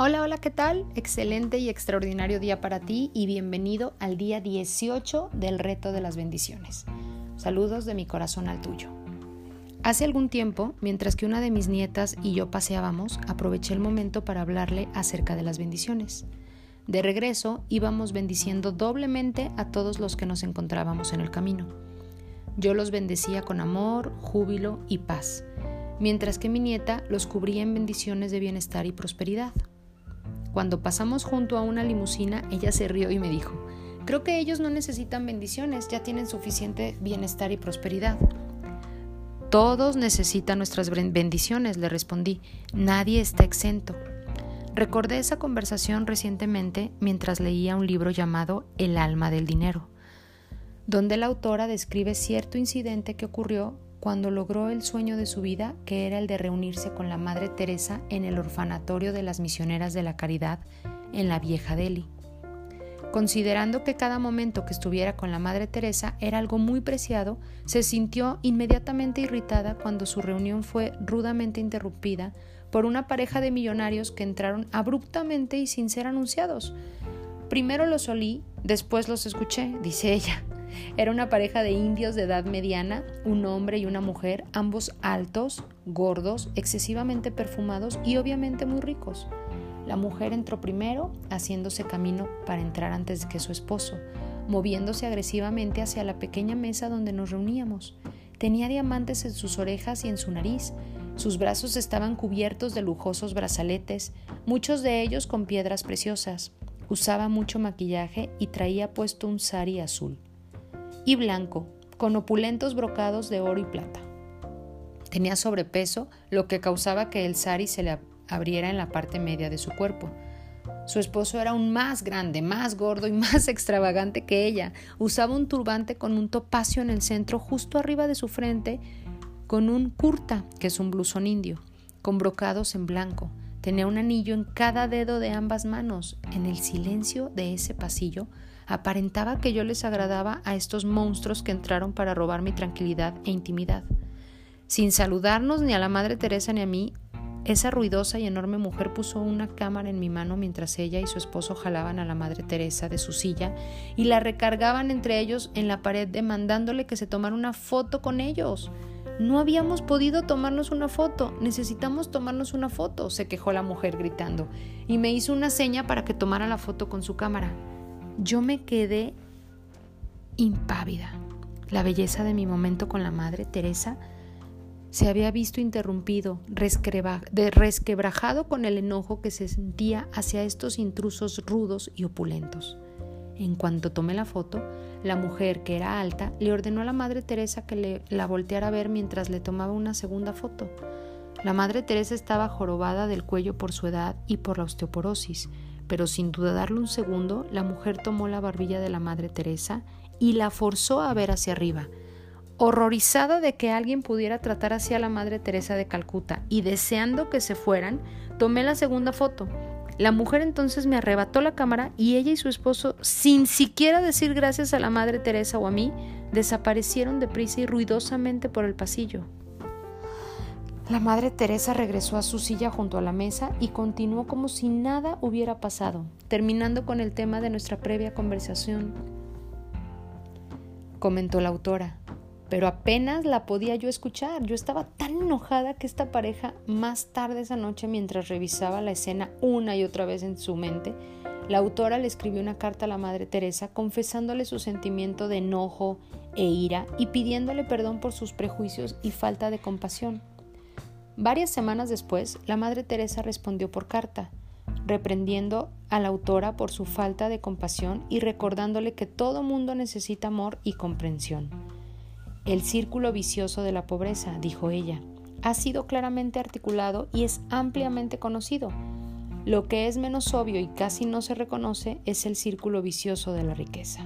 Hola, hola, ¿qué tal? Excelente y extraordinario día para ti y bienvenido al día 18 del reto de las bendiciones. Saludos de mi corazón al tuyo. Hace algún tiempo, mientras que una de mis nietas y yo paseábamos, aproveché el momento para hablarle acerca de las bendiciones. De regreso, íbamos bendiciendo doblemente a todos los que nos encontrábamos en el camino. Yo los bendecía con amor, júbilo y paz, mientras que mi nieta los cubría en bendiciones de bienestar y prosperidad. Cuando pasamos junto a una limusina, ella se rió y me dijo, creo que ellos no necesitan bendiciones, ya tienen suficiente bienestar y prosperidad. Todos necesitan nuestras bendiciones, le respondí, nadie está exento. Recordé esa conversación recientemente mientras leía un libro llamado El alma del dinero, donde la autora describe cierto incidente que ocurrió cuando logró el sueño de su vida, que era el de reunirse con la Madre Teresa en el orfanatorio de las misioneras de la caridad en la vieja Delhi. Considerando que cada momento que estuviera con la Madre Teresa era algo muy preciado, se sintió inmediatamente irritada cuando su reunión fue rudamente interrumpida por una pareja de millonarios que entraron abruptamente y sin ser anunciados. Primero los olí, después los escuché, dice ella. Era una pareja de indios de edad mediana, un hombre y una mujer, ambos altos, gordos, excesivamente perfumados y obviamente muy ricos. La mujer entró primero, haciéndose camino para entrar antes que su esposo, moviéndose agresivamente hacia la pequeña mesa donde nos reuníamos. Tenía diamantes en sus orejas y en su nariz. Sus brazos estaban cubiertos de lujosos brazaletes, muchos de ellos con piedras preciosas. Usaba mucho maquillaje y traía puesto un sari azul y blanco, con opulentos brocados de oro y plata. Tenía sobrepeso, lo que causaba que el sari se le abriera en la parte media de su cuerpo. Su esposo era aún más grande, más gordo y más extravagante que ella. Usaba un turbante con un topacio en el centro justo arriba de su frente, con un kurta, que es un blusón indio, con brocados en blanco. Tenía un anillo en cada dedo de ambas manos. En el silencio de ese pasillo aparentaba que yo les agradaba a estos monstruos que entraron para robar mi tranquilidad e intimidad. Sin saludarnos ni a la Madre Teresa ni a mí, esa ruidosa y enorme mujer puso una cámara en mi mano mientras ella y su esposo jalaban a la Madre Teresa de su silla y la recargaban entre ellos en la pared demandándole que se tomara una foto con ellos. No habíamos podido tomarnos una foto, necesitamos tomarnos una foto, se quejó la mujer gritando, y me hizo una seña para que tomara la foto con su cámara. Yo me quedé impávida. La belleza de mi momento con la Madre Teresa se había visto interrumpido, resquebrajado con el enojo que se sentía hacia estos intrusos rudos y opulentos. En cuanto tomé la foto, la mujer, que era alta, le ordenó a la Madre Teresa que la volteara a ver mientras le tomaba una segunda foto. La Madre Teresa estaba jorobada del cuello por su edad y por la osteoporosis, pero sin dudarlo un segundo, la mujer tomó la barbilla de la Madre Teresa y la forzó a ver hacia arriba. Horrorizada de que alguien pudiera tratar así a la Madre Teresa de Calcuta y deseando que se fueran, tomé la segunda foto. La mujer entonces me arrebató la cámara y ella y su esposo, sin siquiera decir gracias a la Madre Teresa o a mí, desaparecieron deprisa y ruidosamente por el pasillo. La Madre Teresa regresó a su silla junto a la mesa y continuó como si nada hubiera pasado, terminando con el tema de nuestra previa conversación. Comentó la autora, pero apenas la podía yo escuchar. Yo estaba tan enojada que esta pareja, más tarde esa noche, mientras revisaba la escena una y otra vez en su mente, la autora le escribió una carta a la Madre Teresa confesándole su sentimiento de enojo e ira y pidiéndole perdón por sus prejuicios y falta de compasión. Varias semanas después, la Madre Teresa respondió por carta, reprendiendo a la autora por su falta de compasión y recordándole que todo mundo necesita amor y comprensión. El círculo vicioso de la pobreza, dijo ella, ha sido claramente articulado y es ampliamente conocido. Lo que es menos obvio y casi no se reconoce es el círculo vicioso de la riqueza.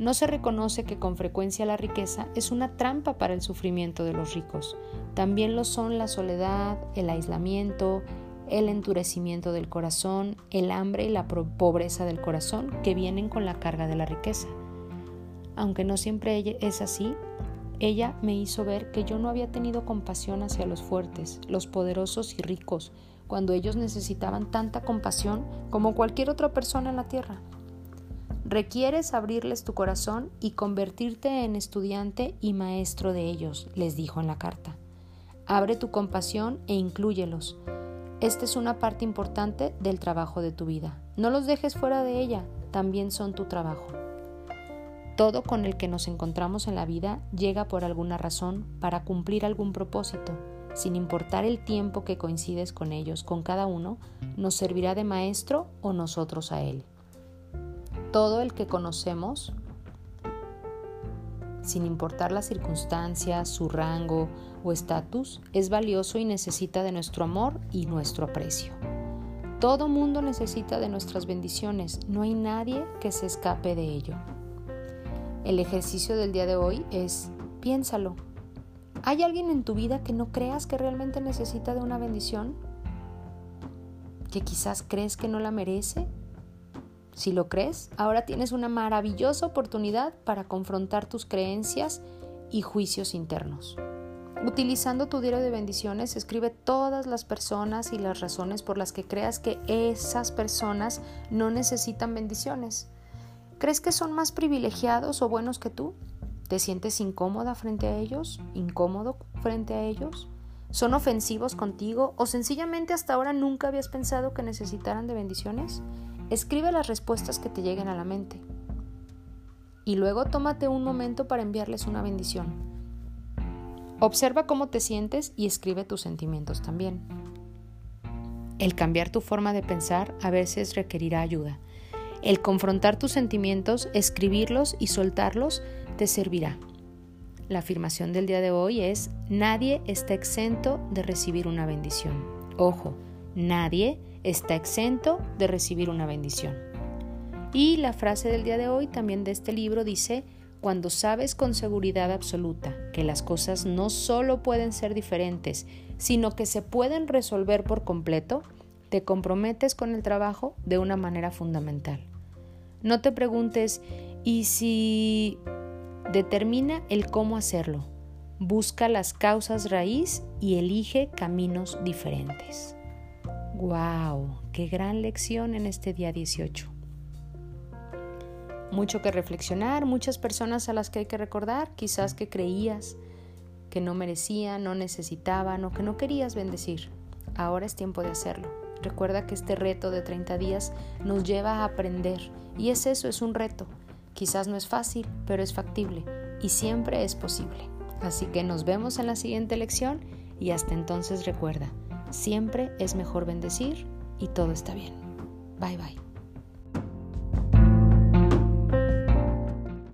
No se reconoce que con frecuencia la riqueza es una trampa para el sufrimiento de los ricos. También lo son la soledad, el aislamiento, el endurecimiento del corazón, el hambre y la pobreza del corazón que vienen con la carga de la riqueza. Aunque no siempre es así, Ella me hizo ver que yo no había tenido compasión hacia los fuertes, los poderosos y ricos, cuando ellos necesitaban tanta compasión como cualquier otra persona en la tierra. Requieres abrirles tu corazón y convertirte en estudiante y maestro de ellos, les dijo en la carta. Abre tu compasión e inclúyelos. Esta es una parte importante del trabajo de tu vida. No los dejes fuera de ella, también son tu trabajo. Todo con el que nos encontramos en la vida llega por alguna razón para cumplir algún propósito, sin importar el tiempo que coincides con ellos, con cada uno, nos servirá de maestro o nosotros a él. Todo el que conocemos, sin importar las circunstancias, su rango o estatus, es valioso y necesita de nuestro amor y nuestro aprecio. Todo mundo necesita de nuestras bendiciones, no hay nadie que se escape de ello. El ejercicio del día de hoy es, piénsalo. ¿Hay alguien en tu vida que no creas que realmente necesita de una bendición? ¿Que quizás crees que no la merece? Si lo crees, ahora tienes una maravillosa oportunidad para confrontar tus creencias y juicios internos. Utilizando tu diario de bendiciones, escribe todas las personas y las razones por las que creas que esas personas no necesitan bendiciones. ¿Crees que son más privilegiados o buenos que tú? ¿Te sientes incómoda frente a ellos? ¿Incómodo frente a ellos? ¿Son ofensivos contigo o sencillamente hasta ahora nunca habías pensado que necesitaran de bendiciones? Escribe las respuestas que te lleguen a la mente. Y luego tómate un momento para enviarles una bendición. Observa cómo te sientes y escribe tus sentimientos también. El cambiar tu forma de pensar a veces requerirá ayuda el confrontar tus sentimientos, escribirlos y soltarlos te servirá. La afirmación del día de hoy es, nadie está exento de recibir una bendición. Ojo, nadie está exento de recibir una bendición. Y la frase del día de hoy también de este libro dice, cuando sabes con seguridad absoluta que las cosas no solo pueden ser diferentes, sino que se pueden resolver por completo, te comprometes con el trabajo de una manera fundamental. No te preguntes, ¿y si determina el cómo hacerlo? Busca las causas raíz y elige caminos diferentes. ¡Wow! ¡Qué gran lección en este día 18! Mucho que reflexionar, muchas personas a las que hay que recordar, quizás que creías que no merecían, no necesitaban o que no querías bendecir. Ahora es tiempo de hacerlo. Recuerda que este reto de 30 días nos lleva a aprender y es eso, es un reto. Quizás no es fácil, pero es factible y siempre es posible. Así que nos vemos en la siguiente lección y hasta entonces recuerda, siempre es mejor bendecir y todo está bien. Bye bye.